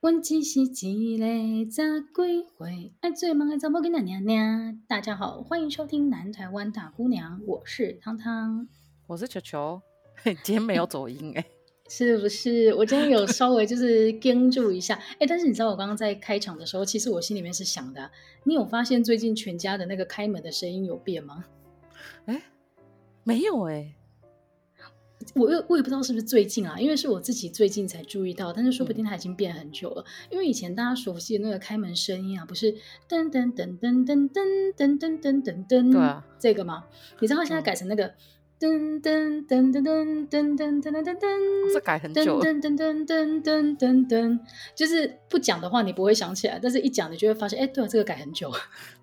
问只是一个十几岁爱做梦的查某囡仔娘娘。大家好，欢迎收听南台湾大姑娘，我是汤汤，我是球球。今天没有走音哎、欸，是不是？我今天有稍微就是盯住一下哎，但是你知道我刚刚在开场的时候，其实我心里面是想的，你有发现最近全家的那个开门的声音有变吗？哎，没有哎、欸。我又我也不知道是不是最近啊，因为是我自己最近才注意到，但是说不定它已经变很久了。嗯、因为以前大家熟悉的那个开门声音啊，不是噔噔噔噔噔噔噔噔噔噔噔，对啊，这个吗？你知道它现在改成那个。嗯噔噔噔噔噔噔噔噔噔噔，这改很久了。噔噔噔噔噔噔噔，就是不讲的话你不会想起来，但是一讲你就会发现，哎，对啊，这个改很久。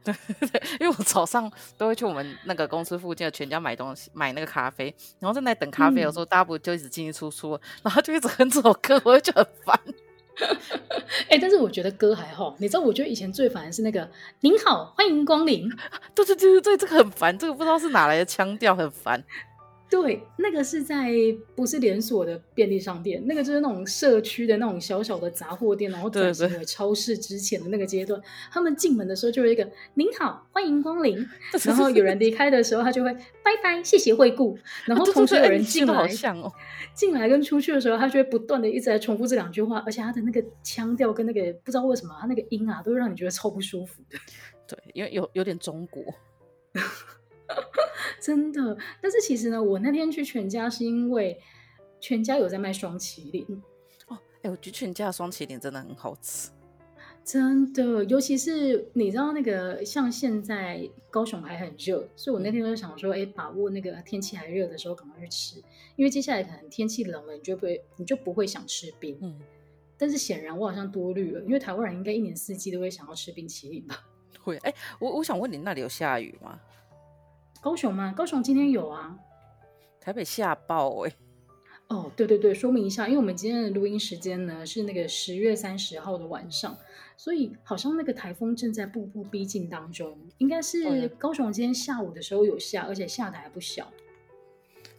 对对，因为我早上都会去我们那个公司附近的全家买东西，买那个咖啡，然后在那等咖啡的时候，大家不就一直进进出出，然后就一直哼这首歌，我就觉得很烦。哎，但是我觉得歌还好，你知道，我觉得以前最烦的是那个“您好，欢迎光临 ”，对对对对，这个很烦，这个不知道是哪来的腔调，很烦。对，那个是在不是连锁的便利商店，那个就是那种社区的那种小小的杂货店，然后转型为超市之前的那个阶段。他们进门的时候就有一个“您好，欢迎光临 ”，然后有人离开的时候，他就会“拜拜，谢谢惠顾”。然后同时有人进来，好像哦，进来跟出去的时候，他就会不断的一直在重复这两句话，而且他的那个腔调跟那个不知道为什么他那个音啊，都会让你觉得超不舒服的。对，因为有有点中国。真的，但是其实呢，我那天去全家是因为全家有在卖双淇淋哦。哎，我觉得全家的双淇淋真的很好吃，真的，尤其是你知道那个，像现在高雄还很热，所以我那天就想说，哎，把握那个天气还热的时候赶快去吃，因为接下来可能天气冷了，你就不会，你就不会想吃冰。嗯，但是显然我好像多虑了，因为台湾人应该一年四季都会想要吃冰淇淋吧？会，哎，我我想问你，那里有下雨吗？高雄吗？高雄今天有啊，台北下暴哎、欸。哦，对对对，说明一下，因为我们今天的录音时间呢是那个十月三十号的晚上，所以好像那个台风正在步步逼近当中。应该是高雄今天下午的时候有下，而且下的还不小。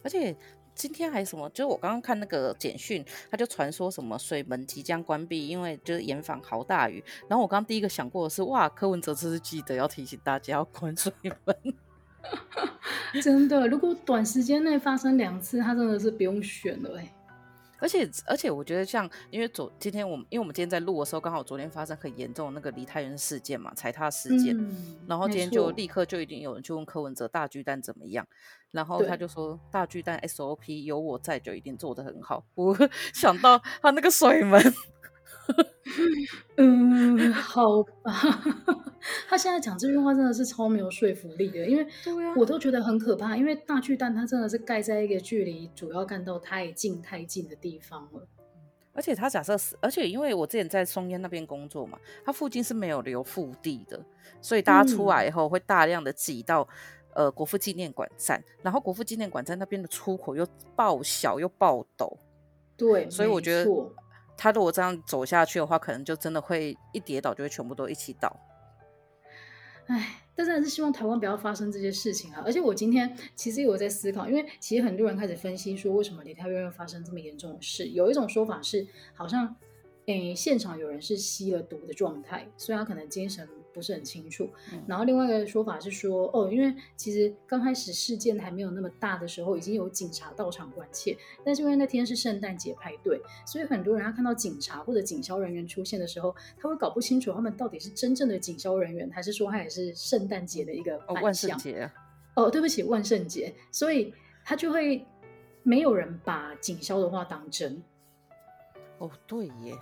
而且今天还什么？就是我刚刚看那个简讯，他就传说什么水门即将关闭，因为就是严防好大雨。然后我刚刚第一个想过的是，哇，柯文哲这是记得要提醒大家要关水门。真的，如果短时间内发生两次，他真的是不用选了哎、欸。而且而且，我觉得像因为昨今天我们因为我们今天在录的时候，刚好昨天发生很严重的那个梨泰院事件嘛，踩踏事件，嗯、然后今天就立刻就已经有人去问柯文哲大巨蛋怎么样，然后他就说大巨蛋 SOP 有我在就一定做得很好。我 想到他那个水门。嗯，好吧。他现在讲这句话真的是超没有说服力的，因为我都觉得很可怕。因为大巨蛋它真的是盖在一个距离主要干道太近太近的地方了。而且他假设是，而且因为我之前在松烟那边工作嘛，它附近是没有留腹地的，所以大家出来以后会大量的挤到、嗯、呃国父纪念馆站，然后国父纪念馆站那边的出口又爆小又爆陡，对，所以我觉得。他如果这样走下去的话，可能就真的会一跌倒就会全部都一起倒。唉，但是还是希望台湾不要发生这些事情啊！而且我今天其实有在思考，因为其实很多人开始分析说，为什么李泰院会发生这么严重的事？有一种说法是，好像诶现场有人是吸了毒的状态，所以他可能精神。不是很清楚，然后另外一个说法是说，哦，因为其实刚开始事件还没有那么大的时候，已经有警察到场关切，但是因为那天是圣诞节派对，所以很多人他看到警察或者警消人员出现的时候，他会搞不清楚他们到底是真正的警消人员，还是说他也是圣诞节的一个万圣节。哦，对不起，万圣节，所以他就会没有人把警消的话当真。哦，对耶。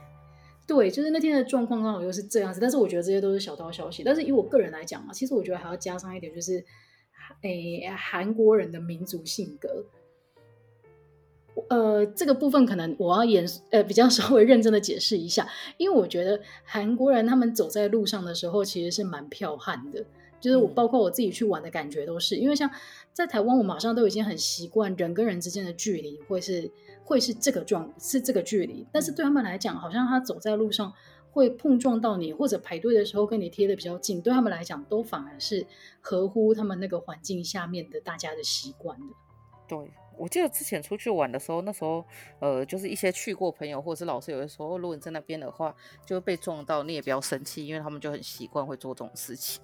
对，就是那天的状况刚好又是这样子，但是我觉得这些都是小道消息。但是以我个人来讲啊，其实我觉得还要加上一点，就是，诶，韩国人的民族性格。呃，这个部分可能我要演呃比较稍微认真的解释一下，因为我觉得韩国人他们走在路上的时候其实是蛮剽悍的，就是我包括我自己去玩的感觉都是，因为像在台湾，我马上都已经很习惯人跟人之间的距离会是。会是这个状是这个距离，但是对他们来讲，好像他走在路上会碰撞到你，或者排队的时候跟你贴的比较近，对他们来讲都反而是合乎他们那个环境下面的大家的习惯的。对，我记得之前出去玩的时候，那时候呃，就是一些去过朋友或者是老师有的时候，如果你在那边的话，就会被撞到，你也不要生气，因为他们就很习惯会做这种事情。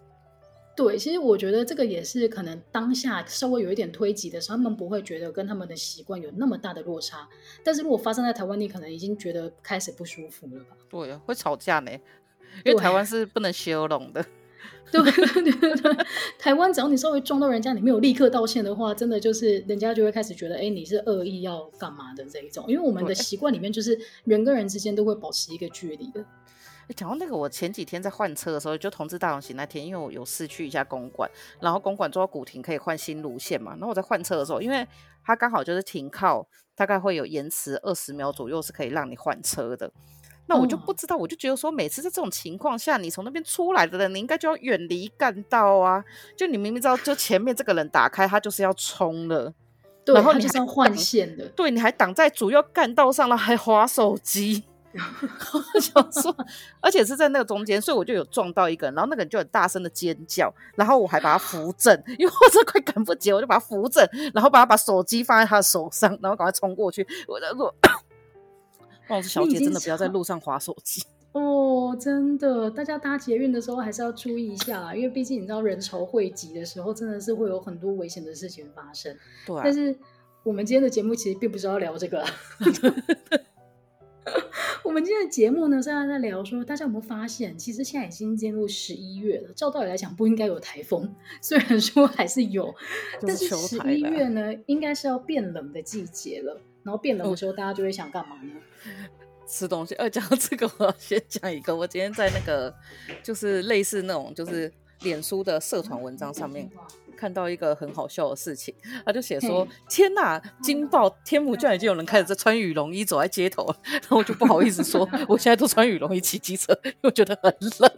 对，其实我觉得这个也是可能当下稍微有一点推挤的时候，他们不会觉得跟他们的习惯有那么大的落差。但是如果发生在台湾，你可能已经觉得开始不舒服了吧？对，会吵架呢，因为台湾是不能修容的。对 对对对，台湾只要你稍微撞到人家，你没有立刻道歉的话，真的就是人家就会开始觉得，哎，你是恶意要干嘛的这一种。因为我们的习惯里面就是人跟人之间都会保持一个距离的。哎，讲到那个，我前几天在换车的时候，就同志大游行那天，因为我有事去一下公馆，然后公馆做到古亭可以换新路线嘛。然后我在换车的时候，因为它刚好就是停靠，大概会有延迟二十秒左右是可以让你换车的。那我就不知道，我就觉得说，每次在这种情况下，你从那边出来的人，你应该就要远离干道啊。就你明明知道，就前面这个人打开，他就是要冲了，然后你就是要换线的，对，你还挡在主要干道上了，还滑手机。我 想说，而且是在那个中间，所以我就有撞到一个人，然后那个人就很大声的尖叫，然后我还把他扶正，因为我这快赶不及，我就把他扶正，然后把他把手机放在他的手上，然后赶快冲过去。我在说，王子小姐真的不要在路上划手机哦，真的，大家搭捷运的时候还是要注意一下，因为毕竟你知道人潮汇集的时候，真的是会有很多危险的事情发生。对、啊，但是我们今天的节目其实并不是要聊这个啦。我们今天的节目呢，是在在聊说，大家有没有发现，其实现在已经进入十一月了。照道理来讲，不应该有台风，虽然说还是有，但是十一月呢，应该是要变冷的季节了。然后变冷的时候，大家就会想干嘛呢？吃东西。呃，讲到这个，我要先讲一个。我今天在那个，就是类似那种，就是脸书的社团文章上面。看到一个很好笑的事情，他就写说：“天哪，惊爆！天母居然已经有人开始在穿羽绒衣走在街头了。”然后我就不好意思说，我现在都穿羽绒衣骑机车，因为我觉得很冷。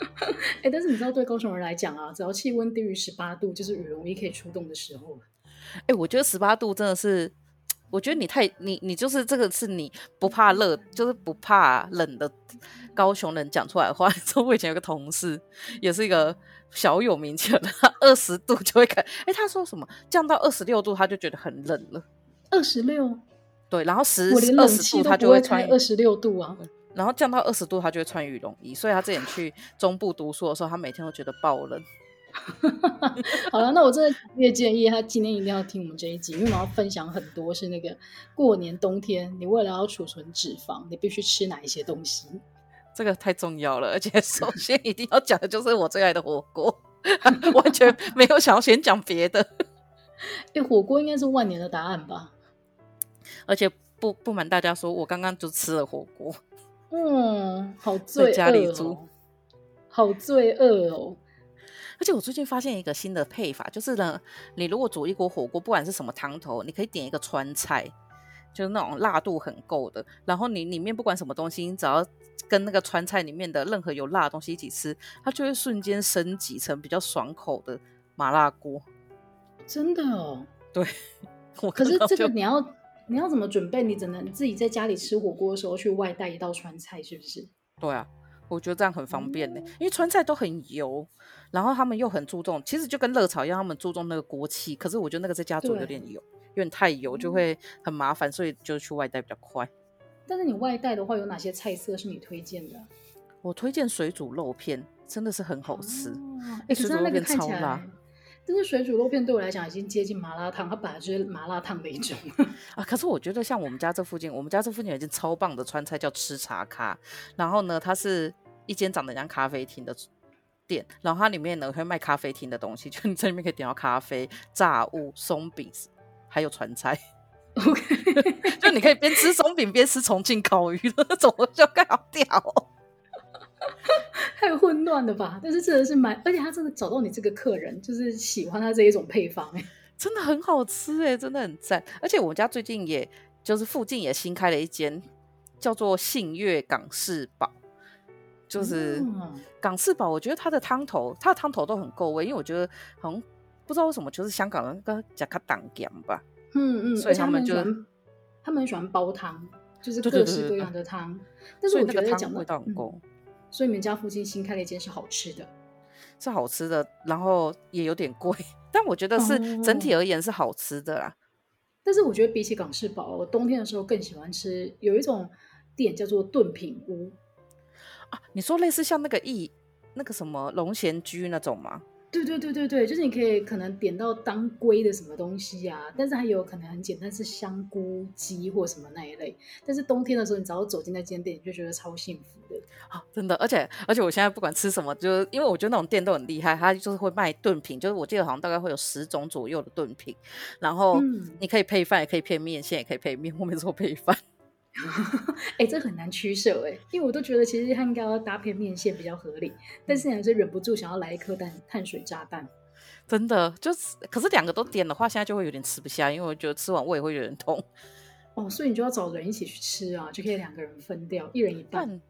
哎、欸，但是你知道，对高雄人来讲啊，只要气温低于十八度，就是羽绒衣可以出动的时候。哎、欸，我觉得十八度真的是，我觉得你太你你就是这个是你不怕热，就是不怕冷的高雄人讲出来的话。说我以前有个同事，也是一个。小有名气的，他 二十度就会开。哎，他说什么降到二十六度他就觉得很冷了。二十六，对，然后十二十度他就会穿二十六度啊。然后降到二十度他就会穿羽绒衣，所以他之前去中部读书的时候，他每天都觉得爆冷。好了，那我真的强烈建议他今天一定要听我们这一集，因为我们要分享很多是那个过年冬天，你为了要储存脂肪，你必须吃哪一些东西。这个太重要了，而且首先一定要讲的就是我最爱的火锅，完全没有想要先讲别的。哎，火锅应该是万年的答案吧？而且不不瞒大家说，我刚刚就吃了火锅。嗯，好罪恶哦，家里煮好罪恶哦！而且我最近发现一个新的配法，就是呢，你如果煮一锅火锅，不管是什么汤头，你可以点一个川菜。就是那种辣度很够的，然后你里面不管什么东西，你只要跟那个川菜里面的任何有辣的东西一起吃，它就会瞬间升级成比较爽口的麻辣锅。真的哦？对。我可是这个你要你要怎么准备？你只能自己在家里吃火锅的时候去外带一道川菜，是不是？对啊，我觉得这样很方便呢，嗯、因为川菜都很油，然后他们又很注重，其实就跟热炒一样，他们注重那个锅气。可是我觉得那个在家做有点油。有点太油就会很麻烦，所以就去外带比较快。但是你外带的话，有哪些菜色是你推荐的？我推荐水煮肉片，真的是很好吃。哎、哦，水煮肉片超辣。但是水煮肉片对我来讲已经接近麻辣烫，它本来就是麻辣烫的一种 啊。可是我觉得像我们家这附近，我们家这附近有一间超棒的川菜叫吃茶咖，然后呢，它是一间长得像咖啡厅的店，然后它里面呢会卖咖啡厅的东西，就你在里面可以点到咖啡、炸物、松饼。还有川菜，OK，就你可以边吃松饼边吃重庆烤鱼的那种，就更好屌哦。太混乱了吧？但是真的是蛮，而且他真的找到你这个客人，就是喜欢他这一种配方，哎，真的很好吃哎，真的很赞。而且我们家最近也就是附近也新开了一间叫做信悦港式堡，就是港式堡。我觉得它的汤头，它的汤头都很够味，因为我觉得好像。不知道为什么，就是香港人跟加卡党讲吧，嗯嗯，所以他们就他们很喜欢煲汤，就是各式各样的汤。但是我觉得讲味道很够，嗯，所以你们家附近新开了一间是好吃的，是好吃的，然后也有点贵，但我觉得是整体而言是好吃的啦。但是我觉得比起港式堡，我冬天的时候更喜欢吃有一种店叫做炖品屋啊。你说类似像那个意那个什么龙贤居那种吗？对对对对对，就是你可以可能点到当归的什么东西啊，但是还有可能很简单是香菇鸡或什么那一类。但是冬天的时候，你只要走进那间店，你就觉得超幸福的啊！真的，而且而且我现在不管吃什么，就是因为我觉得那种店都很厉害，它就是会卖炖品，就是我记得好像大概会有十种左右的炖品，然后你可以配饭，也可以配面线，也可以配面，我每次都配饭。哎、欸，这很难取舍哎，因为我都觉得其实它应该要搭配面线比较合理，但是还是忍不住想要来一颗蛋碳水炸弹。真的，就是可是两个都点的话，现在就会有点吃不下，因为我觉得吃完胃会有点痛。哦，所以你就要找人一起去吃啊，就可以两个人分掉，一人一半。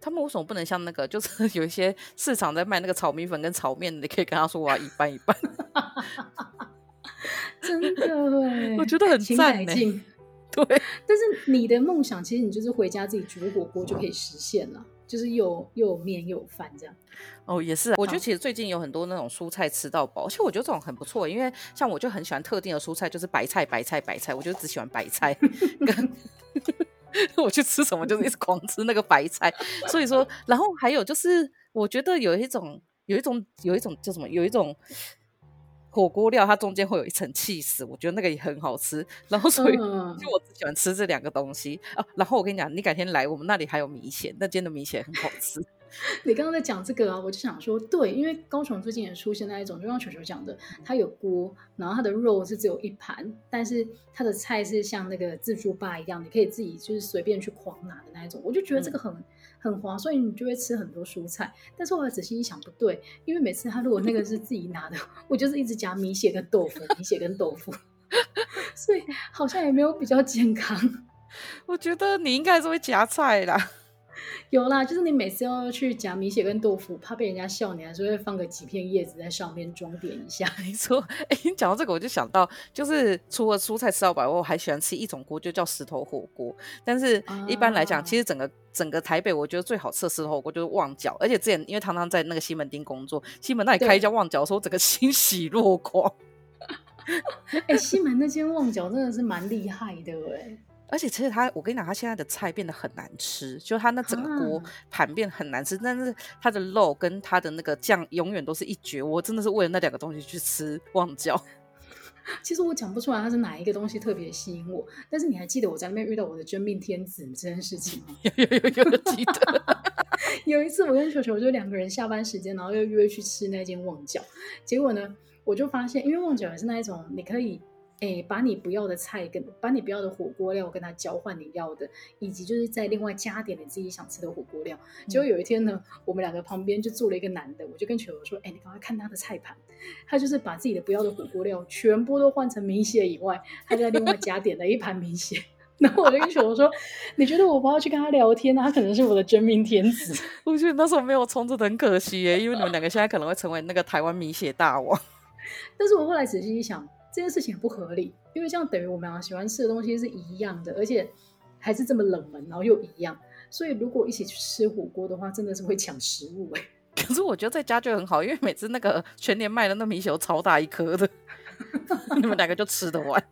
他们为什么不能像那个，就是 有一些市场在卖那个炒米粉跟炒面，你可以跟他说我要一半一半。真的哎，我觉得很赞对，但是你的梦想其实你就是回家自己煮火锅就可以实现了，就是又又有面又有饭这样。哦，也是啊，我觉得其实最近有很多那种蔬菜吃到饱，而且我觉得这种很不错，因为像我就很喜欢特定的蔬菜，就是白菜、白菜、白菜，我就只喜欢白菜。跟 我去吃什么就是一直狂吃那个白菜，所以说，然后还有就是我觉得有一种有一种有一种叫什么有一种。火锅料它中间会有一层气死，我觉得那个也很好吃。然后所以 就我只喜欢吃这两个东西啊。然后我跟你讲，你改天来我们那里还有米线，那间的米线很好吃。你刚刚在讲这个啊，我就想说，对，因为高雄最近也出现那一种，就像球球讲的，它有锅，然后它的肉是只有一盘，但是它的菜是像那个自助吧一样，你可以自己就是随便去狂拿的那一种。我就觉得这个很。嗯很滑，所以你就会吃很多蔬菜。但是我仔细一想，不对，因为每次他如果那个是自己拿的，我就是一直夹米血跟豆腐，米血跟豆腐，所以好像也没有比较健康。我觉得你应该是会夹菜啦。有啦，就是你每次要去夹米血跟豆腐，怕被人家笑，你还是会放个几片叶子在上面装点一下。没错，哎，你讲到这个，我就想到，就是除了蔬菜吃到饱，我还喜欢吃一种锅，就叫石头火锅。但是一般来讲，啊、其实整个整个台北，我觉得最好吃的石头火锅就是旺角。而且之前因为常常在那个西门町工作，西门那里开一家旺角的时候，整个 欣喜若狂。哎，西门那间旺角真的是蛮厉害的哎。而且其实他，我跟你讲，他现在的菜变得很难吃，就他那整个锅盘变很难吃，啊、但是他的肉跟他的那个酱永远都是一绝。我真的是为了那两个东西去吃旺角。其实我讲不出来他是哪一个东西特别吸引我，但是你还记得我在那边遇到我的真命天子这件事情吗？有有有有记得。有一次我跟球球就两个人下班时间，然后又约去吃那间旺角，结果呢，我就发现，因为旺角也是那一种你可以。哎，把你不要的菜跟把你不要的火锅料跟他交换你要的，以及就是再另外加点你自己想吃的火锅料。结果有一天呢，我们两个旁边就坐了一个男的，我就跟球球说：“哎，你赶快看他的菜盘，他就是把自己的不要的火锅料全部都换成米血以外，他就在另外加点了一盘米血。”然后我就跟球球说：“你觉得我不要去跟他聊天，他可能是我的真命天子。”我觉得那时候没有冲着很可惜耶，因为你们两个现在可能会成为那个台湾米血大王。但是我后来仔细一想。这件事情不合理，因为这样等于我们俩喜欢吃的东西是一样的，而且还是这么冷门，然后又一样，所以如果一起去吃火锅的话，真的是会抢食物哎。可是我觉得在家就很好，因为每次那个全年卖的那米酒超大一颗的，你们两个就吃得完。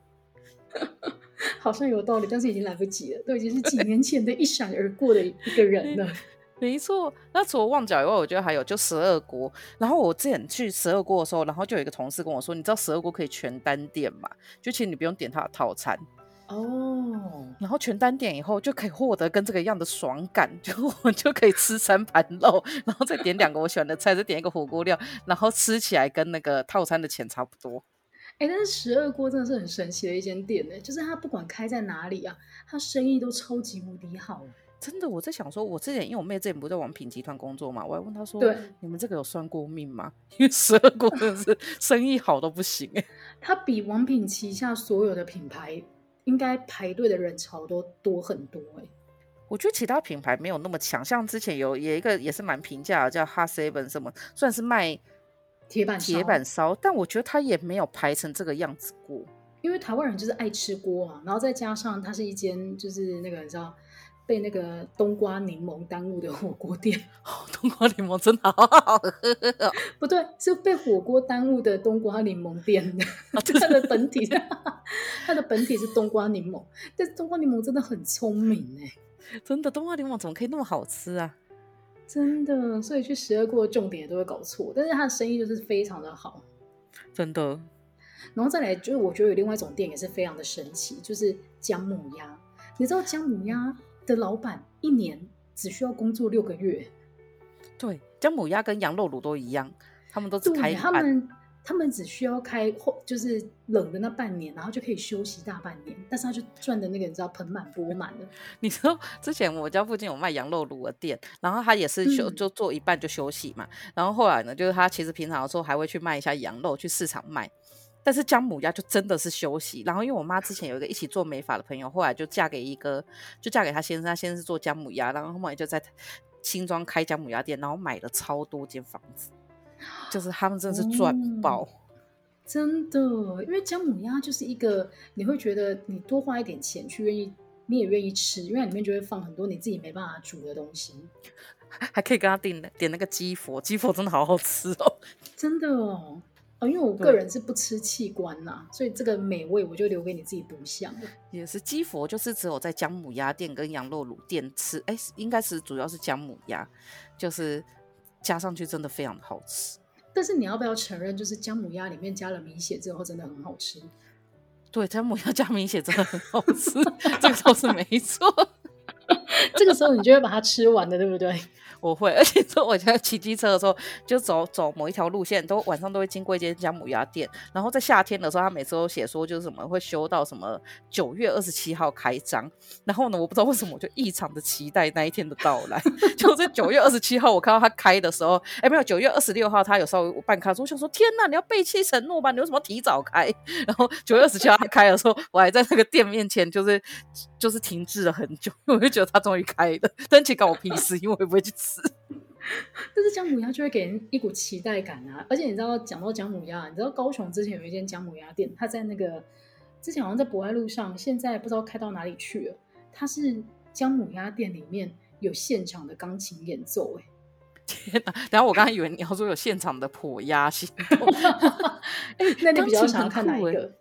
好像有道理，但是已经来不及了，都已经是几年前的一闪而过的一个人了。没错，那除了旺角以外，我觉得还有就十二锅。然后我之前去十二锅的时候，然后就有一个同事跟我说：“你知道十二锅可以全单点嘛？就其实你不用点它的套餐哦。然后全单点以后就可以获得跟这个一样的爽感，就我就可以吃三盘肉，然后再点两个我喜欢的菜，再点一个火锅料，然后吃起来跟那个套餐的钱差不多。哎，但是十二锅真的是很神奇的一间店呢，就是它不管开在哪里啊，它生意都超级无敌好。真的，我在想说，我之前因为我妹之前不是在王品集团工作嘛，我还问她说，对，你们这个有算过命吗？因为十二锅真的是生意好到不行哎，它比王品旗下所有的品牌应该排队的人潮都多很多哎。我觉得其他品牌没有那么强，像之前有有一个也是蛮平价的，叫 Hot Seven 什么，算是卖铁板铁板烧，但我觉得它也没有排成这个样子过。因为台湾人就是爱吃锅啊，然后再加上它是一间就是那个你知道。被那个冬瓜柠檬耽误的火锅店。哦，冬瓜柠檬真的好好喝哦。不对，是被火锅耽误的冬瓜柠檬店的。它的本体，它的本体是冬瓜柠檬，但是冬瓜柠檬真的很聪明哎，真的冬瓜柠檬怎么可以那么好吃啊？真的，所以去十二锅的重点都会搞错，但是它的生意就是非常的好，真的。然后再来就是我觉得有另外一种店也是非常的神奇，就是姜母鸭。你知道姜母鸭的老板一年只需要工作六个月？对，姜母鸭跟羊肉炉都一样，他们都只开他们他们只需要开或就是冷的那半年，然后就可以休息大半年，但是他就赚的那个你知道盆满钵满的。你知道之前我家附近有卖羊肉炉的店，然后他也是休、嗯、就做一半就休息嘛，然后后来呢，就是他其实平常的时候还会去卖一下羊肉去市场卖。但是姜母鸭就真的是休息，然后因为我妈之前有一个一起做美发的朋友，后来就嫁给一个，就嫁给他先生，他先生是做姜母鸭，然后后来就在新庄开姜母鸭店，然后买了超多间房子，就是他们真的是赚爆，嗯，真的，因为姜母鸭就是一个你会觉得你多花一点钱去愿意，你也愿意吃，因为里面就会放很多你自己没办法煮的东西，还可以跟他点点那个鸡佛，鸡佛真的好好吃哦，真的哦。哦，因为我个人是不吃器官呐，所以这个美味我就留给你自己独享了。也是鸡佛，就是只有在姜母鸭店跟羊肉卤店吃，哎，应该是主要是姜母鸭，就是加上去真的非常的好吃。但是你要不要承认，就是姜母鸭里面加了米血之后，真的很好吃？对，姜母鸭加米血真的很好吃，这个倒是没错。这个时候你就会把它吃完的，对不对？我会，而且说我在骑机车的时候，就走走某一条路线，都晚上都会经过一间姜母鸭店。然后在夏天的时候，他每次都写说就是什么会修到什么九月二十七号开张。然后呢，我不知道为什么我就异常的期待那一天的到来。就在九月二十七号，我看到他开的时候，哎，没有，九月二十六号他有稍微办开，我想说天哪，你要背弃承诺吧？你为什么提早开？然后九月二十七号他开的时候，我还在那个店面前，就是就是停滞了很久，我就觉得他终于开了。但其实关我屁事，因为我也不会去吃。但是姜母鸭就会给人一股期待感啊！而且你知道，讲到姜母鸭，你知道高雄之前有一间姜母鸭店，它在那个之前好像在博爱路上，现在不知道开到哪里去了。它是姜母鸭店里面有现场的钢琴演奏，哎，天哪！然后我刚才以为你要说有现场的剖鸭行动，哎，那你比较想看哪一个？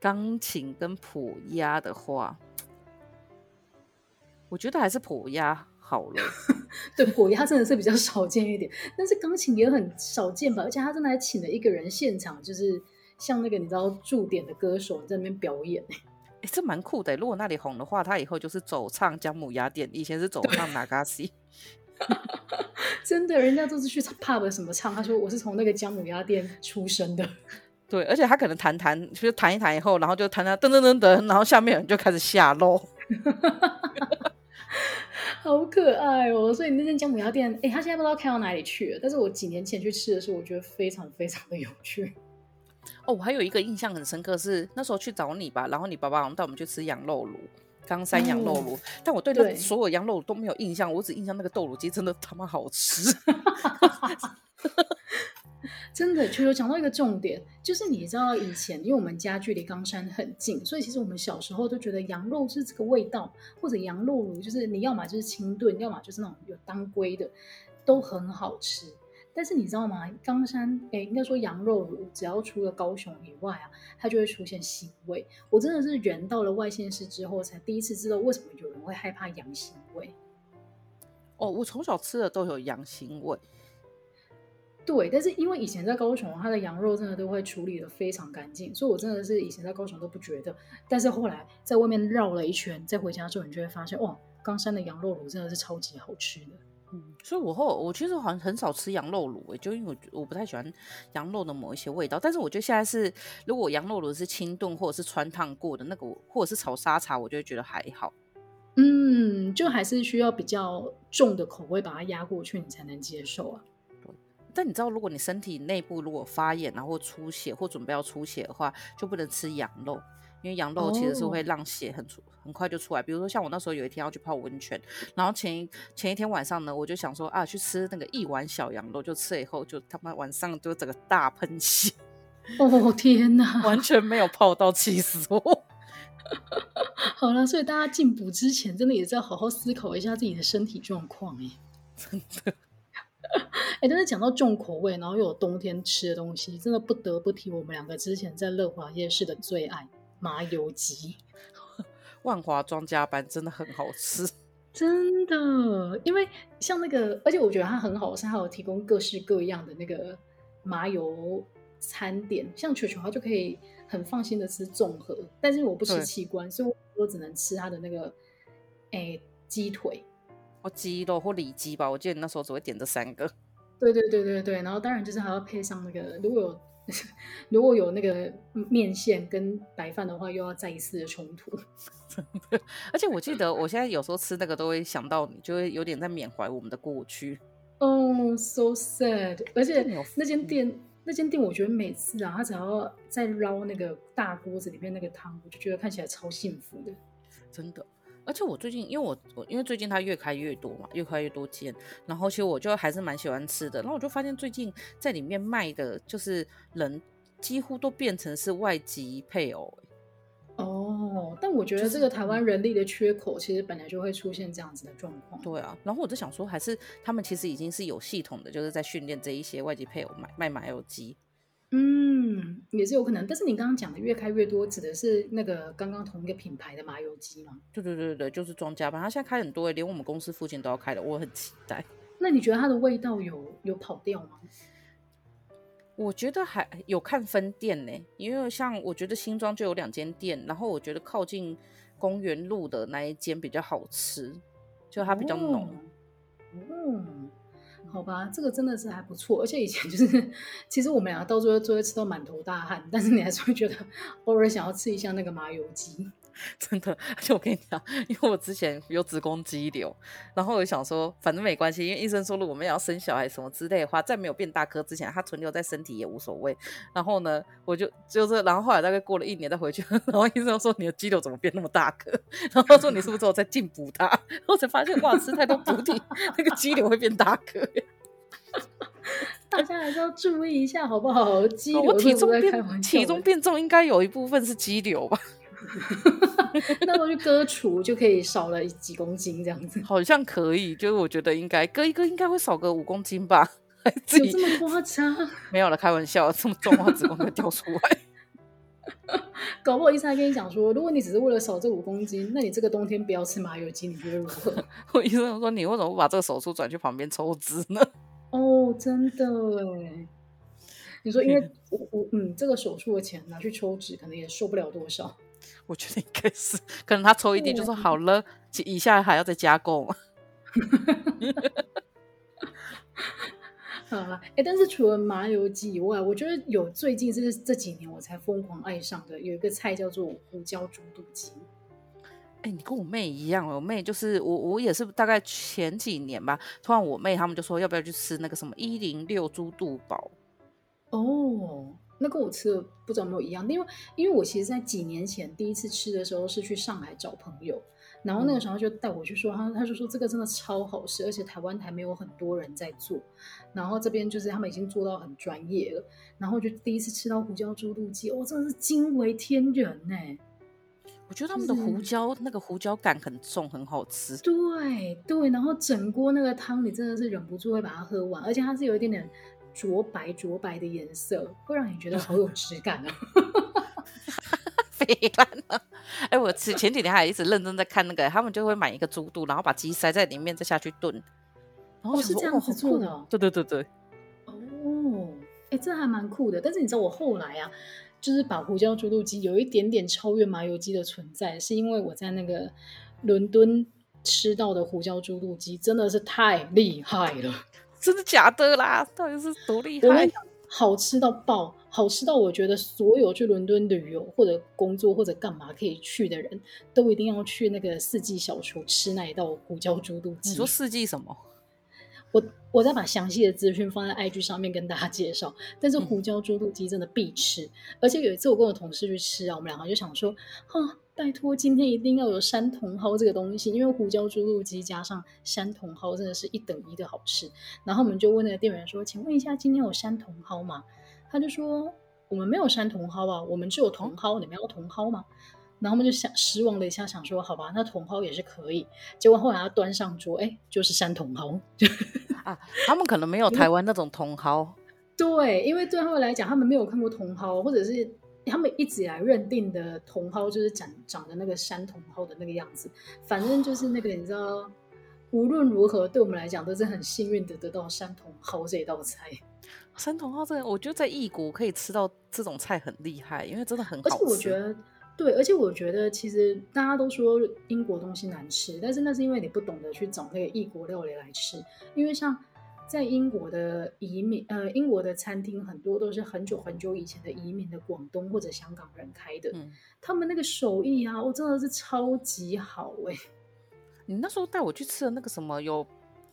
钢琴跟剖鸭的话，我觉得还是普鸭。好了，对，火鸭真的是比较少见一点，但是钢琴也很少见吧？而且他真的还请了一个人现场，就是像那个你知道驻点的歌手在那边表演，哎、欸，这蛮酷的。如果那里红的话，他以后就是走唱姜母鸭店，以前是走唱哪嘎西，真的，人家都是去 pub 什么唱，他说我是从那个姜母鸭店出生的，对，而且他可能弹弹，就是弹一弹以后，然后就弹弹噔噔噔噔，然后下面人就开始下肉。好可爱哦！所以那间姜母鸭店，哎、欸，他现在不知道开到哪里去了。但是我几年前去吃的时候，我觉得非常非常的有趣。哦，我还有一个印象很深刻是那时候去找你吧，然后你爸爸好像带我们去吃羊肉炉，冈山羊肉炉。嗯、但我对那所有羊肉炉都没有印象，我只印象那个豆乳鸡真的他妈好吃。真的，就有讲到一个重点，就是你知道以前，因为我们家距离冈山很近，所以其实我们小时候都觉得羊肉是这个味道，或者羊肉炉就是你要么就是清炖，要么就是那种有当归的，都很好吃。但是你知道吗？冈山，哎，应该说羊肉炉，只要除了高雄以外啊，它就会出现腥味。我真的是人到了外县市之后，才第一次知道为什么有人会害怕羊腥味。哦，我从小吃的都有羊腥味。对，但是因为以前在高雄，它的羊肉真的都会处理的非常干净，所以我真的是以前在高雄都不觉得。但是后来在外面绕了一圈，再回家之后，你就会发现，哇，冈山的羊肉炉真的是超级好吃的。嗯，所以我后我其实好像很少吃羊肉炉，就因为我我不太喜欢羊肉的某一些味道。但是我觉得现在是，如果羊肉卤是清炖或者是穿烫过的那个，或者是炒沙茶，我就会觉得还好。嗯，就还是需要比较重的口味把它压过去，你才能接受啊。但你知道，如果你身体内部如果发炎，然后出血或准备要出血的话，就不能吃羊肉，因为羊肉其实是会让血很出、oh. 很快就出来。比如说像我那时候有一天要去泡温泉，然后前一前一天晚上呢，我就想说啊，去吃那个一碗小羊肉，就吃了以后就他妈晚上就整个大喷血。哦、oh, 天哪，完全没有泡到，气死我！好了，所以大家进补之前，真的也是要好好思考一下自己的身体状况哎，真的。哎，但是讲到重口味，然后又有冬天吃的东西，真的不得不提我们两个之前在乐华夜市的最爱麻油鸡。万华庄家班真的很好吃，真的。因为像那个，而且我觉得它很好吃，它有提供各式各样的那个麻油餐点，像球球它就可以很放心的吃综合，但是我不吃器官，所以我只能吃它的那个哎鸡腿。或鸡肉或里脊吧，我记得你那时候只会点这三个。对对对对对，然后当然就是还要配上那个，如果有 如果有那个面线跟白饭的话，又要再一次的冲突。而且我记得我现在有时候吃那个都会想到你，就会有点在缅怀我们的过去。哦，so sad。而且那间店，那间店，我觉得每次啊，他只要在捞那个大锅子里面那个汤，我就觉得看起来超幸福的，真的。而且我最近，因为我我因为最近它越开越多嘛，越开越多间，然后其实我就还是蛮喜欢吃的。然后我就发现最近在里面卖的，就是人几乎都变成是外籍配偶。哦，但我觉得这个台湾人力的缺口，其实本来就会出现这样子的状况。对啊，然后我就想说，还是他们其实已经是有系统的，就是在训练这一些外籍配偶买卖麻油鸡。嗯，也是有可能，但是你刚刚讲的越开越多，指的是那个刚刚同一个品牌的麻油鸡吗？对对对对，就是庄家吧，他现在开很多，连我们公司附近都要开的，我很期待。那你觉得它的味道有有跑掉吗？我觉得还有看分店呢，因为像我觉得新庄就有两间店，然后我觉得靠近公园路的那一间比较好吃，就它比较浓。哦。嗯好吧，这个真的是还不错，而且以前就是，其实我们两个到最后都会吃到满头大汗，但是你还是会觉得 偶尔想要吃一下那个麻油鸡。真的，而且我跟你讲，因为我之前有子宫肌瘤，然后我就想说，反正没关系，因为医生说了我们要生小孩什么之类的话，在没有变大颗之前，它存留在身体也无所谓。然后呢，我就就是，然后后来大概过了一年再回去，然后医生说你的肌瘤怎么变那么大颗？然后说你是不是有在进补它？然后才发现哇，吃太多补体，那个肌瘤会变大颗。大家还是要注意一下好不好？肌瘤，我体重变体重变重，应该有一部分是肌瘤吧。那我就割除就可以少了几公斤这样子，好像可以，就是我觉得应该割一割应该会少个五公斤吧。有这么夸张？没有了，开玩笑，这么重的话子宫会掉出来。搞不好医生还跟你讲说，如果你只是为了少这五公斤，那你这个冬天不要吃麻油鸡，你觉得如何？我医生说，你为什么不把这个手术转去旁边抽脂呢？哦，真的哎。你说，因为我我嗯，这个手术的钱拿去抽脂，可能也收不了多少。我觉得应该是，可能他抽一滴就说好了，以下还要再加购。好了，哎，但是除了麻油鸡以外，我觉得有最近是这几年我才疯狂爱上的，有一个菜叫做胡椒猪肚鸡。哎，你跟我妹一样，我妹就是我，我也是大概前几年吧，突然我妹他们就说要不要去吃那个什么一零六猪肚堡。哦。那跟我吃的不知道有没有一样，因为因为我其实，在几年前第一次吃的时候是去上海找朋友，然后那个时候就带我去说，他他就说这个真的超好吃，而且台湾还没有很多人在做，然后这边就是他们已经做到很专业了，然后就第一次吃到胡椒猪肚鸡，哦，真的是惊为天人呢！我觉得他们的胡椒、就是、那个胡椒感很重，很好吃。对对，然后整锅那个汤你真的是忍不住会把它喝完，而且它是有一点点。浊白浊白的颜色会让你觉得好有质感哦。肥烂了！哎，我前前几天还一直认真在看那个，他们就会买一个猪肚，然后把鸡塞在里面，再下去炖。然后、哦、是这样子做的、哦。对对对对。哦，哎，这还蛮酷的。但是你知道，我后来啊，就是把胡椒猪肚鸡有一点点超越麻油鸡的存在，是因为我在那个伦敦吃到的胡椒猪肚鸡真的是太厉害了。真的假的啦？到底是多厉害？好吃到爆，好吃到我觉得所有去伦敦旅游或者工作或者干嘛可以去的人都一定要去那个四季小厨吃那一道胡椒猪肚鸡。你说四季什么？我我再把详细的资讯放在 IG 上面跟大家介绍。但是胡椒猪肚鸡真的必吃，嗯，而且有一次我跟我同事去吃啊，我们两个就想说，哈。拜托，今天一定要有山茼蒿这个东西，因为胡椒猪肚鸡加上山茼蒿真的是一等一的好吃。然后我们就问那个店员说：“请问一下，今天有山茼蒿吗？”他就说：“我们没有山茼蒿啊，我们只有茼蒿，你们要茼蒿吗？”然后我们就想失望了一下，想说好吧，那茼蒿也是可以。结果后来他端上桌，哎，就是山茼蒿。啊，他们可能没有台湾那种茼蒿。对，因为对他们来讲，他们没有看过茼蒿，或者是他们一直以来认定的茼蒿就是长长的那个山茼蒿的那个样子。反正就是那个，你知道，无论如何，对我们来讲都是很幸运的得到山茼蒿这一道菜。山茼蒿这个，我觉得在异国可以吃到这种菜很厉害，因为真的很好吃。而且我觉得。对，而且我觉得其实大家都说英国东西难吃，但是那是因为你不懂得去找那个异国料理来吃。因为像在英国的移民，呃，英国的餐厅很多都是很久很久以前的移民的广东或者香港人开的，嗯、他们那个手艺啊，我、哦、真的是超级好哎。你那时候带我去吃的那个什么有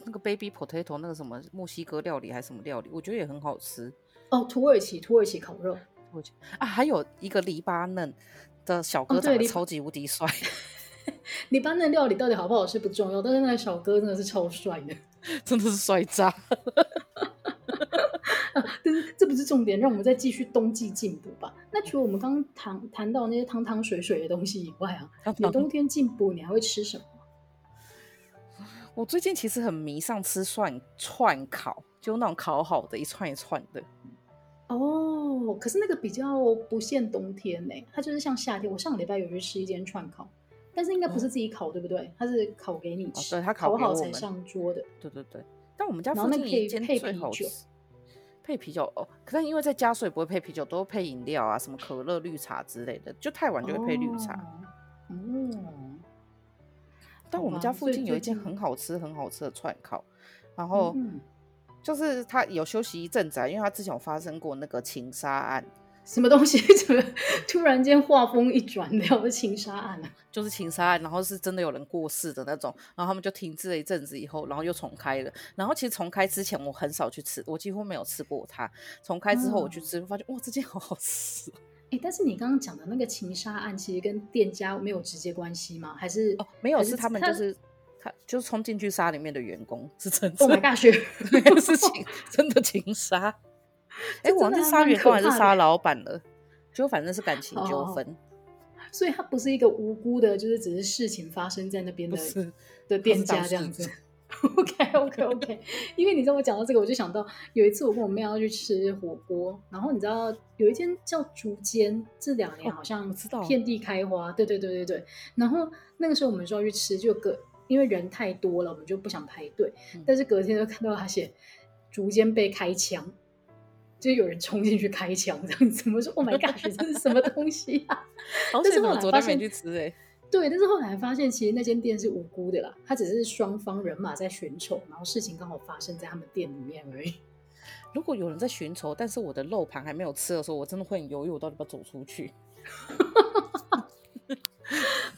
那个 baby potato 那个什么墨西哥料理还是什么料理，我觉得也很好吃。哦，土耳其土耳其烤肉，土耳其啊，还有一个黎巴嫩。的小哥长得超级无敌帅，黎巴嫩料理到底好不好吃不重要，但是那个小哥真的是超帅的，真的是帅炸。但是这不是重点，让我们再继续冬季进补吧。那除了我们刚刚谈谈到那些汤汤水水的东西以外啊，你冬天进补你还会吃什么？我最近其实很迷上吃涮串烤，就那种烤好的一串一串的。哦，可是那个比较不限冬天呢，它就是像夏天。我上个礼拜有去吃一间串烤，但是应该不是自己烤，嗯、对不对？它是烤给你吃，哦、对，它烤，烤好才上桌的。对对对。但我们家附近一间最好吃，配啤酒哦。可是因为在家，所以不会配啤酒，都会配饮料啊，什么可乐、绿茶之类的。就太晚就会配绿茶。哦。嗯、但我们家附近有一间很好吃、很好吃的串烤，然后。嗯就是他有休息一阵子啊，因为他之前有发生过那个情杀案，什么东西？怎么突然间画风一转，聊的情杀案啊？就是情杀案，然后是真的有人过世的那种，然后他们就停滞了一阵子以后，然后又重开了。然后其实重开之前我很少去吃，我几乎没有吃过它。重开之后我去吃，嗯、发现哇，这件好好吃。哎、欸，但是你刚刚讲的那个情杀案，其实跟店家没有直接关系吗？还是哦，没有，是他们就是。就是冲进去杀里面的员工是真的。Oh my god！那个事情 真的情杀。哎、欸，我是杀员工还是杀老板了？就反正是感情纠纷。Oh, 所以他不是一个无辜的，就是只是事情发生在那边的的店家这样子。OK OK OK。因为你知道我讲到这个，我就想到有一次我跟我妹要去吃火锅，然后你知道有一间叫竹间，这两年好像遍地开花。Oh, 对对对对对。然后那个时候我们说要去吃，就隔。因为人太多了，我们就不想排队。嗯、但是隔天就看到他写逐渐被开枪，就有人冲进去开枪这样子。怎么说？Oh my god！这是什么东西啊？但是后来发现，对，但是后来发现其实那间店是无辜的啦，他只是双方人马在寻仇，然后事情刚好发生在他们店里面而已。如果有人在寻仇，但是我的肉盘还没有吃的时候，我真的会很犹豫，我到底要不要走出去？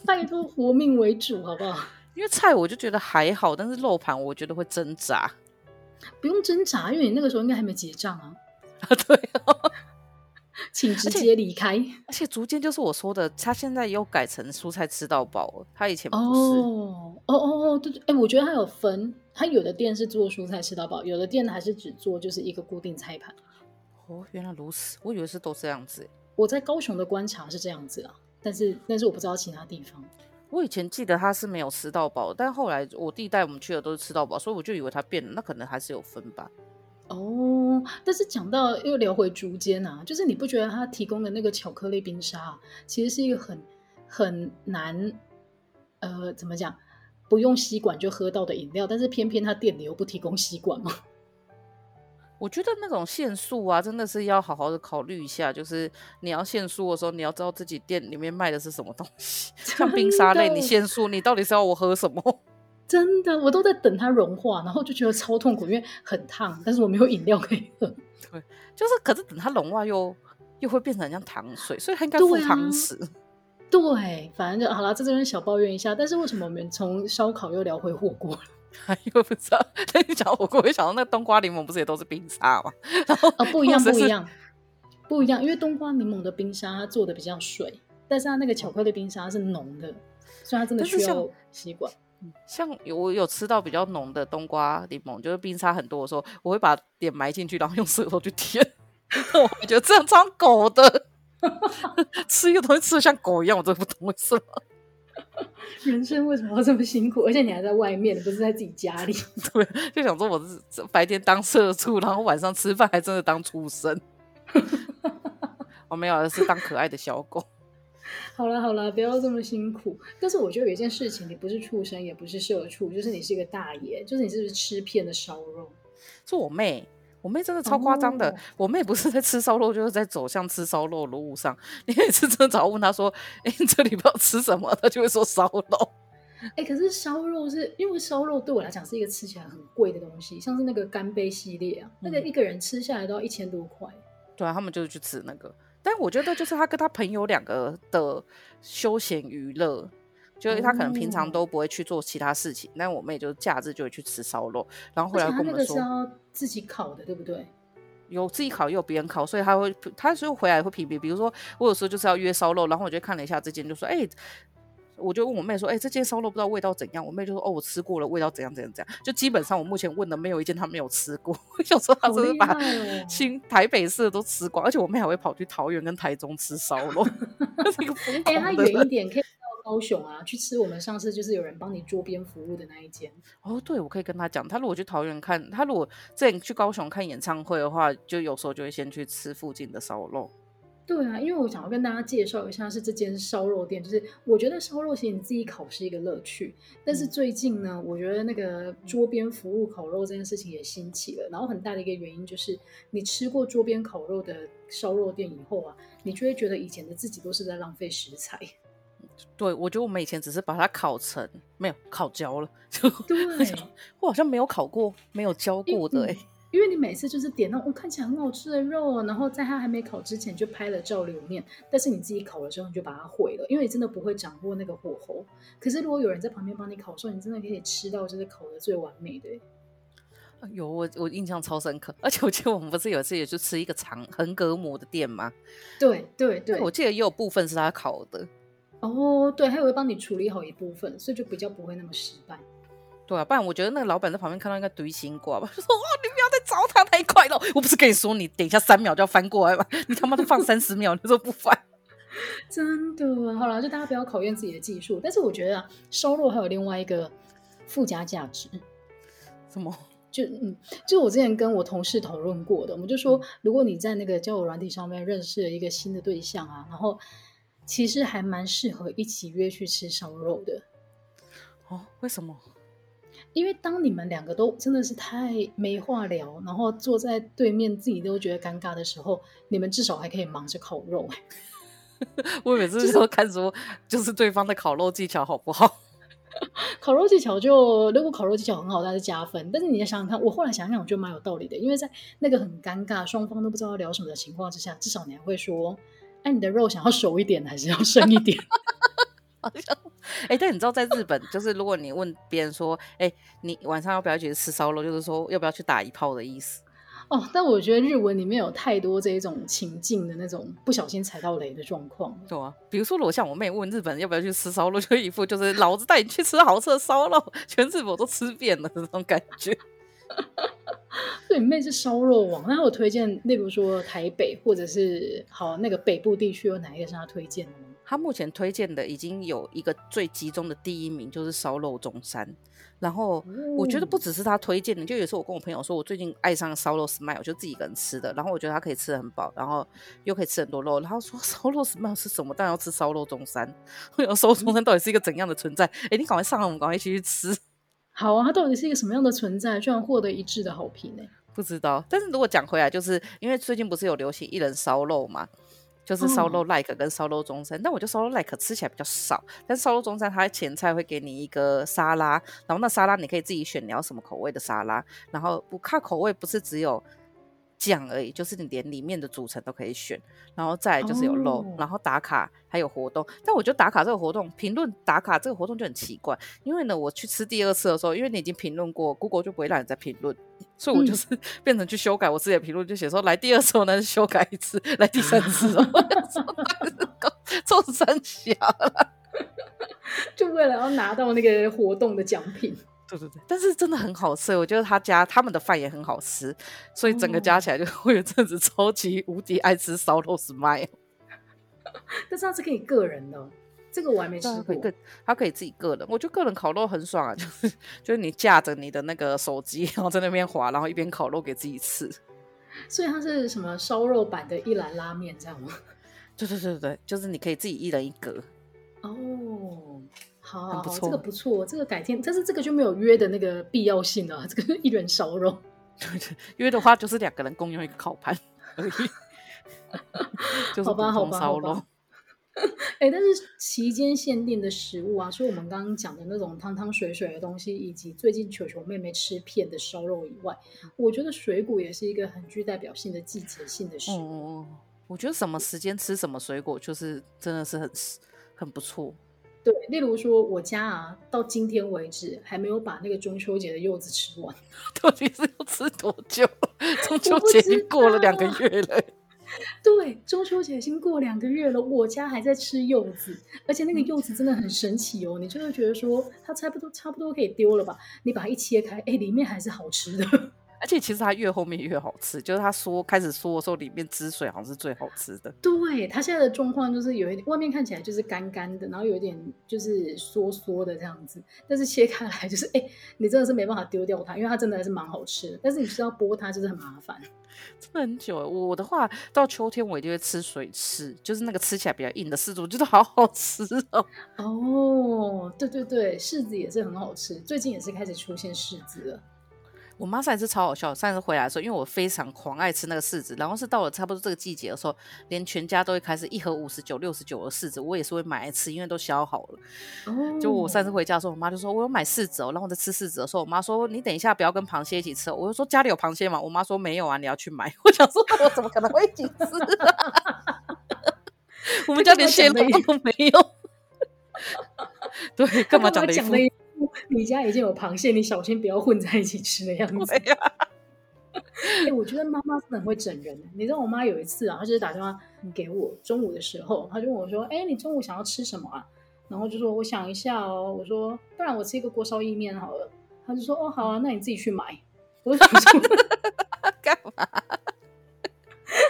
拜托，活命为主，好不好？因为菜我就觉得还好，但是肉盘我觉得会挣扎。不用挣扎，因为你那个时候应该还没结账啊。啊，对哦，请直接离开。而且逐渐就是我说的，他现在又改成蔬菜吃到饱了。他以前不是。哦哦哦哦，对对，哎，我觉得他有分，他有的店是做蔬菜吃到饱，有的店还是只做就是一个固定菜盘。哦，原来如此，我以为是都这样子。我在高雄的观察是这样子啊，但是但是我不知道其他地方。我以前记得他是没有吃到饱，但后来我弟带我们去的都是吃到饱，所以我就以为他变了，那可能还是有分吧。哦，但是讲到又聊回竹间啊，就是你不觉得他提供的那个巧克力冰沙，其实是一个很很难，呃，怎么讲，不用吸管就喝到的饮料，但是偏偏他店里又不提供吸管吗？我觉得那种限速啊，真的是要好好的考虑一下。就是你要限速的时候，你要知道自己店里面卖的是什么东西。像冰沙类，你限速，你到底是要我喝什么？真的，我都在等它融化，然后就觉得超痛苦，因为很烫，但是我没有饮料可以喝。对，就是可是等它融化又又会变成像糖水，所以它应该附汤匙。对反正就好了，这边小抱怨一下。但是为什么我们从烧烤又聊回火锅了？又不知道，但你讲火锅，我会想到那个冬瓜柠檬不是也都是冰沙吗？然 后哦，不一样，不一样，不一样，因为冬瓜柠檬的冰沙它做的比较水，但是它那个巧克力冰沙是浓的，所以它真的需要吸管。像有我有吃到比较浓的冬瓜柠檬，就是冰沙很多的时候，我会把脸埋进去，然后用舌头去舔。我觉得这样超狗的。吃一个东西吃的像狗一样，我真的不懂为什么。人生为什么要这么辛苦？而且你还在外面，你不是在自己家里？对，就想说我是白天当社畜，然后晚上吃饭还真的当畜生。我没有，而是当可爱的小狗。好了好了，不要这么辛苦。但是我觉得有一件事情，你不是畜生，也不是社畜，就是你是一个大爷，就是你是不是吃遍的烧肉？是我妹。我妹真的超夸张的，oh. 我妹不是在吃烧肉，就是在走向吃烧肉的路上。你每次真的早问她说：“哎、欸，这里不知道吃什么？”她就会说烧肉。哎、欸，可是烧肉是因为烧肉对我来讲是一个吃起来很贵的东西，像是那个干杯系列啊，那个一个人吃下来都要一千多块。对啊，他们就是去吃那个。但我觉得就是他跟他朋友两个的休闲娱乐。就是他可能平常都不会去做其他事情，哦、但我妹就是假日就会去吃烧肉，然后回来跟我们说，自己烤的，对不对？有自己烤，也有别人烤，所以他会，他所以回来会评比，比如说我有时候就是要约烧肉，然后我就看了一下这间，就说，哎、欸，我就问我妹说，哎、欸，这间烧肉不知道味道怎样？我妹就说，哦，我吃过了，味道怎样怎样怎样。就基本上我目前问的没有一间他没有吃过，有时候他是把新台北市的都吃光，而且我妹还会跑去桃园跟台中吃烧肉。哎、欸，他远一点可以到。高雄啊，去吃我们上次就是有人帮你桌边服务的那一间哦。对，我可以跟他讲，他如果去桃园看，他如果在去高雄看演唱会的话，就有时候就会先去吃附近的烧肉。对啊，因为我想要跟大家介绍一下是这间烧肉店，就是我觉得烧肉其实你自己烤是一个乐趣，但是最近呢，我觉得那个桌边服务烤肉这件事情也兴起了，然后很大的一个原因就是你吃过桌边烤肉的烧肉店以后啊，你就会觉得以前的自己都是在浪费食材。对，我觉得我们以前只是把它烤成，没有烤焦了。就对，我好像没有烤过，没有焦过的哎、欸。因为你每次就是点那种、哦、看起来很好吃的肉，然后在它还没烤之前就拍了照留念，但是你自己烤的时候你就把它毁了，因为你真的不会掌握那个火候。可是如果有人在旁边帮你烤的时候，你真的可以吃到就是烤的最完美的。有我我印象超深刻，而且我记得我们不是有一次也去吃一个长横膈膜的店吗？对对对，我记得也有部分是他烤的。哦，对，他也会帮你处理好一部分，所以就比较不会那么失败。对啊，不然我觉得那个老板在旁边看到应该堆心挂吧，就说：“哇，你不要再糟蹋太快了！我不是跟你说，你等一下三秒就要翻过来吗？你他妈都放三十秒，你说不翻？真的，好了，就大家不要考验自己的技术。但是我觉得啊，烧肉还有另外一个附加价值。什么？就嗯，就我之前跟我同事讨论过的，我们就说，如果你在那个交友软体上面认识了一个新的对象啊，然后。其实还蛮适合一起约去吃烧肉的哦。为什么？因为当你们两个都真的是太没话聊，然后坐在对面自己都觉得尴尬的时候，你们至少还可以忙着烤肉。我每次说看说，就是对方的烤肉技巧好不好？烤肉技巧就如果烤肉技巧很好，那是加分。但是你要想想看，我后来想想，我觉得蛮有道理的。因为在那个很尴尬、双方都不知道要聊什么的情况之下，至少你还会说。哎你的肉想要熟一点还是要生一点？哎，但你知道在日本，就是如果你问别人说，哎，你晚上要不要去吃烧肉，就是说要不要去打一炮的意思。哦，但我觉得日文里面有太多这一种情境的那种不小心踩到雷的状况。对啊，比如说，我像我妹问日本人要不要去吃烧肉，就一副就是老子带你去吃好吃的烧肉，全日本我都吃遍了这种感觉。对，妹是烧肉王，那我推荐，例如说台北或者是好那个北部地区有哪一个是他推荐的吗？他目前推荐的已经有一个最集中的第一名，就是烧肉中山。然后我觉得不只是他推荐的，就有时候我跟我朋友说，我最近爱上烧肉 smile，我就自己一个人吃的。然后我觉得他可以吃得很饱，然后又可以吃很多肉。然后说烧肉 smile 是什么？当然要吃烧肉中山。我想烧肉中山到底是一个怎样的存在？哎，你赶快上来，我们赶快一起去吃。好啊，它到底是一个什么样的存在？居然获得一致的好评呢？不知道。但是如果讲回来，就是因为最近不是有流行一人烧肉嘛，就是烧肉 like 跟烧肉中山。嗯、但我觉得烧肉 like 吃起来比较少，但是烧肉中山它前菜会给你一个沙拉，然后那沙拉你可以自己选你要什么口味的沙拉，然后不看口味不是只有。酱而已，就是你连里面的组成都可以选，然后再来就是有肉，哦、然后打卡还有活动。但我觉得打卡这个活动，评论打卡这个活动就很奇怪，因为呢，我去吃第二次的时候，因为你已经评论过，Google 就不会让你再评论，所以我就是 变成去修改我自己的评论，就写说来第二次我能修改一次，来第三次哦，做三小了，就为了要拿到那个活动的奖品。对对对，但是真的很好吃，我觉得他家他们的饭也很好吃，所以整个加起来就 会有阵子超级无敌爱吃烧肉 smile。但是它是可以个人的，这个我还没吃过。它，它可以自己个人，我觉得个人烤肉很爽啊，就是就是你架着你的那个手机，然后在那边滑，然后一边烤肉给自己吃。所以它是什么烧肉版的一兰拉面这样吗？对对对对，就是你可以自己一人一格。哦，好，好，好，这个不错，这个改天，但是这个就没有约的那个必要性了，这个一人烧肉。对对，约的话就是两个人共用一个烤盘而已。好吧，好吧，好吧。哎、欸，但是期间限定的食物啊，除了我们刚刚讲的那种汤汤水水的东西，以及最近球球妹妹吃片的烧肉以外，我觉得水果也是一个很具代表性的季节性的食物。嗯，我觉得什么时间吃什么水果，就是真的是很很不错。对，例如说我家啊，到今天为止还没有把那个中秋节的柚子吃完。到底是要吃多久？中秋节已经过了两个月了。对，中秋节已经过两个月了，我家还在吃柚子，而且那个柚子真的很神奇哦，你就会觉得说它差不多差不多可以丢了吧？你把它一切开，哎，里面还是好吃的。而且其实它越后面越好吃，就是它缩开始缩的时候，里面汁水好像是最好吃的。对，它现在的状况就是有一点，外面看起来就是干干的，然后有一点就是缩缩的这样子，但是切开来就是，哎，你真的是没办法丢掉它，因为它真的还是蛮好吃的。但是你需要剥它，就是很麻烦。真的很久。我的话，到秋天我一定会吃水柿，就是那个吃起来比较硬的柿子，我觉得好好吃哦。哦，对对对，柿子也是很好吃，最近也是开始出现柿子了。我妈上一次超好笑，上次回来的时候，因为我非常狂爱吃那个柿子，然后是到了差不多这个季节的时候，连全家都会开始一盒五十九、六十九的柿子，我也是会买来吃，因为都削好了。哦。就我上次回家的时候，我妈就说：“我有买柿子哦。”然后我在吃柿子的时候，我妈说：“你等一下不要跟螃蟹一起吃。”我就说：“家里有螃蟹吗？”我妈说：“没有啊，你要去买。” 我想说：“我怎么可能会一起吃啊？我们家连蟹肉都没有。”对，干嘛讲的一副？你家已经有螃蟹，你小心不要混在一起吃的样子。哎、欸，我觉得妈妈真的很会整人。你知道我妈有一次啊，她就是打电话给我，中午的时候，她就问我说：“哎、欸，你中午想要吃什么啊？”然后就说：“我想一下哦。”我说：“不然我吃一个锅烧意面好了。”她就说：“哦，好啊，那你自己去买。”我说：“干嘛？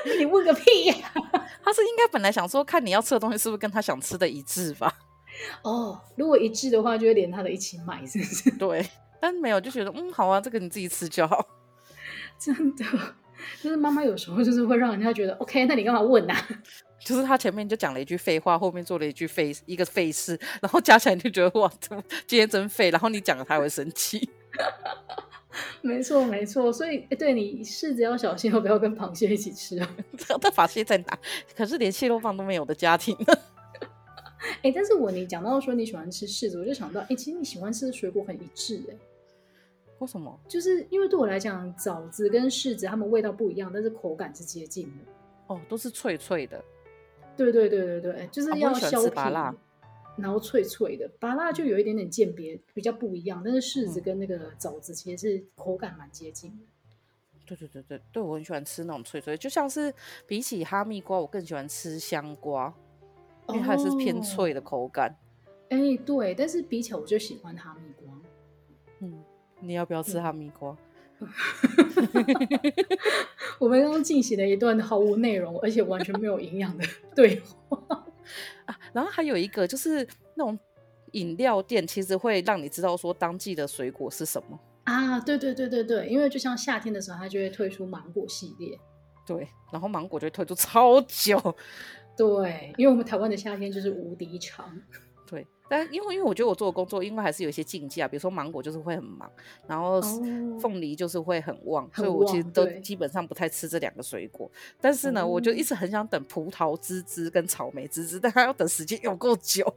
你问个屁呀、啊！”她是应该本来想说，看你要吃的东西是不是跟她想吃的一致吧。哦，如果一致的话，就会连他的一起买，是不是？对，但没有就觉得，嗯，好啊，这个你自己吃就好。真的，就是妈妈有时候就是会让人家觉得，OK，那你干嘛问呢、啊？就是他前面就讲了一句废话，后面做了一句废一个废事，然后加起来就觉得哇，今天真废。然后你讲了，他会生气。没错，没错。所以，对你柿子要小心，要不要跟螃蟹一起吃啊。那螃蟹在哪？可是连蟹肉棒都没有的家庭。哎，但是我你讲到说你喜欢吃柿子，我就想到，哎，其实你喜欢吃的水果很一致，哎，为什么？就是因为对我来讲，枣子跟柿子它们味道不一样，但是口感是接近的。哦，都是脆脆的。对对对对对，就是要削皮，然后脆脆的。芭辣就有一点点鉴别比较不一样，但是柿子跟那个枣子其实是口感蛮接近的。对对对对，对我很喜欢吃那种脆脆，就像是比起哈密瓜，我更喜欢吃香瓜。因为它是偏脆的口感，哎、哦，对，但是比起来我就喜欢哈密瓜。嗯，你要不要吃哈密瓜？嗯、我们刚刚进行了一段毫无内容，而且完全没有营养的 对话啊。然后还有一个就是那种饮料店，其实会让你知道说当季的水果是什么啊。对对对对对，因为就像夏天的时候，它就会推出芒果系列。对，然后芒果就会推出超久。对，因为我们台湾的夏天就是无敌长。对，但因为因为我觉得我做的工作，因为还是有一些禁忌啊，比如说芒果就是会很忙，然后凤梨就是会很旺，哦、所以我其实都基本上不太吃这两个水果。但是呢，我就一直很想等葡萄汁汁跟草莓汁汁，但还要等时间有够久。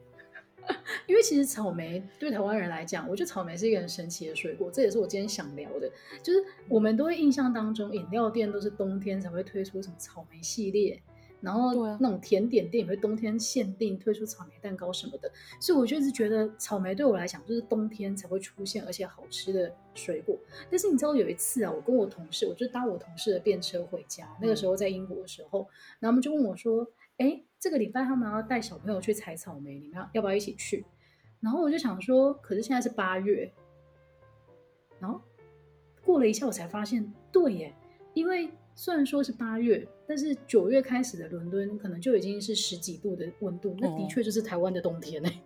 因为其实草莓对台湾人来讲，我觉得草莓是一个很神奇的水果，这也是我今天想聊的。就是我们都会印象当中，饮料店都是冬天才会推出什么草莓系列。然后那种甜点店也会冬天限定推出草莓蛋糕什么的，所以我就是觉得草莓对我来讲就是冬天才会出现而且好吃的水果。但是你知道有一次啊，我跟我同事，我就搭我同事的便车回家，那个时候在英国的时候，然后他们就问我说：“哎，这个礼拜他们要带小朋友去采草莓，你们要要不要一起去？”然后我就想说，可是现在是八月，然后过了一下我才发现，对耶，因为。虽然说是八月，但是九月开始的伦敦可能就已经是十几度的温度，那的确就是台湾的冬天呢、欸。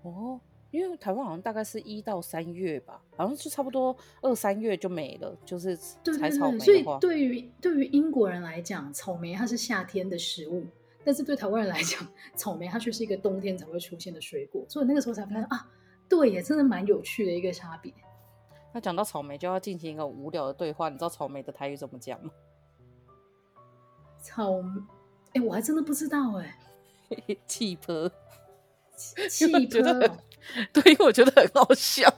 哦，因为台湾好像大概是一到三月吧，好像就差不多二三月就没了，就是采草莓。所以对于对于英国人来讲，草莓它是夏天的食物，但是对台湾人来讲，草莓它却是一个冬天才会出现的水果。所以那个时候才发现啊，对也，真的蛮有趣的一个差别。那讲到草莓，就要进行一个无聊的对话。你知道草莓的台语怎么讲吗？草，哎、欸，我还真的不知道哎。气泡，气泡 对，因为我觉得很好笑。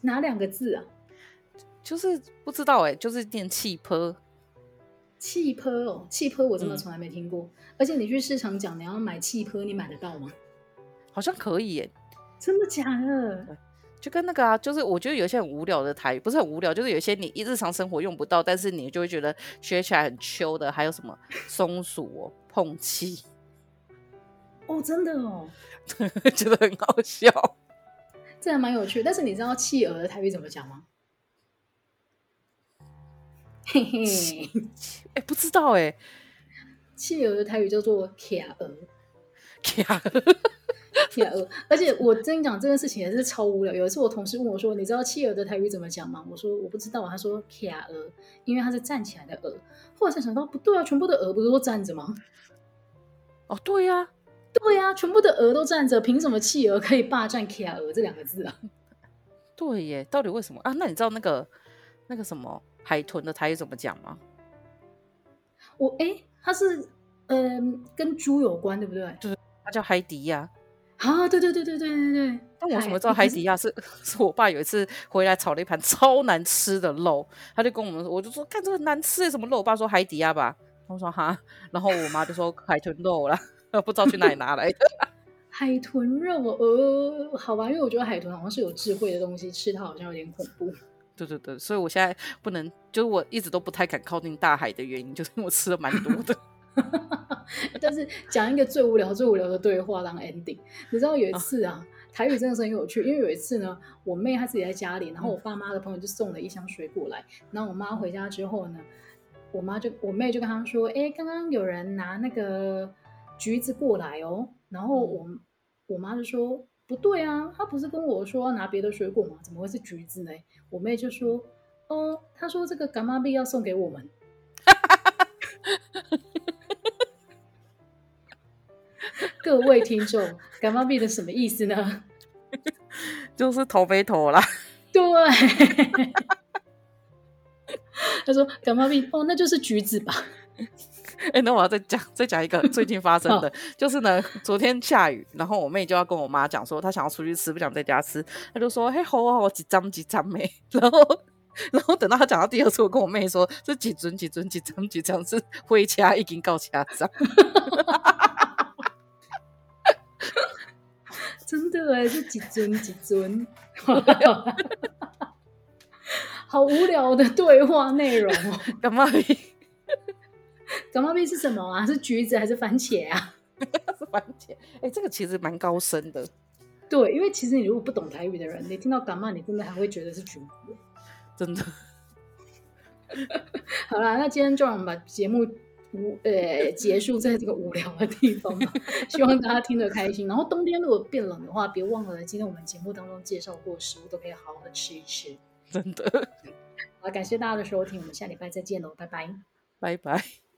哪两个字啊？就是不知道哎，就是念气泡。气泡哦，气泡我真的从来没听过。嗯、而且你去市场讲你要买气泡，你买得到吗？好像可以耶。真的假的？就跟那个啊，就是我觉得有些很无聊的台语，不是很无聊，就是有些你日常生活用不到，但是你就会觉得学起来很秋的，还有什么 松鼠哦、碰气哦，真的哦，觉得很好笑，这还蛮有趣。但是你知道企鹅的台语怎么讲吗？嘿嘿，哎、欸，不知道哎，企鹅的台语叫做卡鹅，卡鹅。而且我跟你讲这件事情也是超无聊。有一次我同事问我说：“你知道企鹅的台语怎么讲吗？”我说：“我不知道。”他说：“卡鹅，因为它是站起来的鹅。”后来才想到，不对啊，全部的鹅不是都站着吗？哦，对呀、啊，对呀、啊，全部的鹅都站着，凭什么企鹅可以霸占企鹅这两个字啊？对耶，到底为什么啊？那你知道那个那个什么海豚的台语怎么讲吗？我哎，它是嗯、呃，跟猪有关，对不对？就是它叫海迪呀。啊，对对对对对对对！但我怎么知道海底亚是 是我爸有一次回来炒了一盘 超难吃的肉，他就跟我们说，我就说看这个难吃什么肉？我爸说海底亚吧，我说哈，然后我妈就说 海豚肉啦，不知道去哪里拿来的。海豚肉，呃，好吧，因为我觉得海豚好像是有智慧的东西，吃它好像有点恐怖。对对对，所以我现在不能，就是我一直都不太敢靠近大海的原因，就是我吃了蛮多的。但是讲一个最无聊、最无聊的对话当 ending，你知道有一次啊，台语真的是很有趣。因为有一次呢，我妹她自己在家里，然后我爸妈的朋友就送了一箱水果来。然后我妈回家之后呢，我妈就我妹就跟她说：“哎，刚刚有人拿那个橘子过来哦。”然后我我妈就说：“不对啊，她不是跟我说要拿别的水果吗？怎么会是橘子呢？”我妹就说：“哦，她说这个干妈币要送给我们。”各位听众，感冒病的什么意思呢？就是头被头啦。对，他说感冒病哦，那就是橘子吧？哎、欸，那我要再讲再讲一个最近发生的，哦、就是呢，昨天下雨，然后我妹就要跟我妈讲说，她想要出去吃，不想在家吃，她就说嘿，好啊，我几张几张没，然后然后等到她讲到第二次，我跟我妹说，这几尊几尊几张几张是回家已经告家长。真的哎，是几尊几尊，好无聊的对话内容哦。感冒病，感冒病是什么啊？是橘子还是番茄啊？是 番茄。哎、欸，这个其实蛮高深的。对，因为其实你如果不懂台语的人，你听到感冒，你真的还会觉得是橘子。真的。好啦，那今天就让我们把节目。无呃，结束在这个无聊的地方吧，希望大家听得开心。然后冬天如果变冷的话，别忘了今天我们节目当中介绍过的食物都可以好好的吃一吃。真的，好，感谢大家的收听，我们下礼拜再见喽，拜拜，拜拜。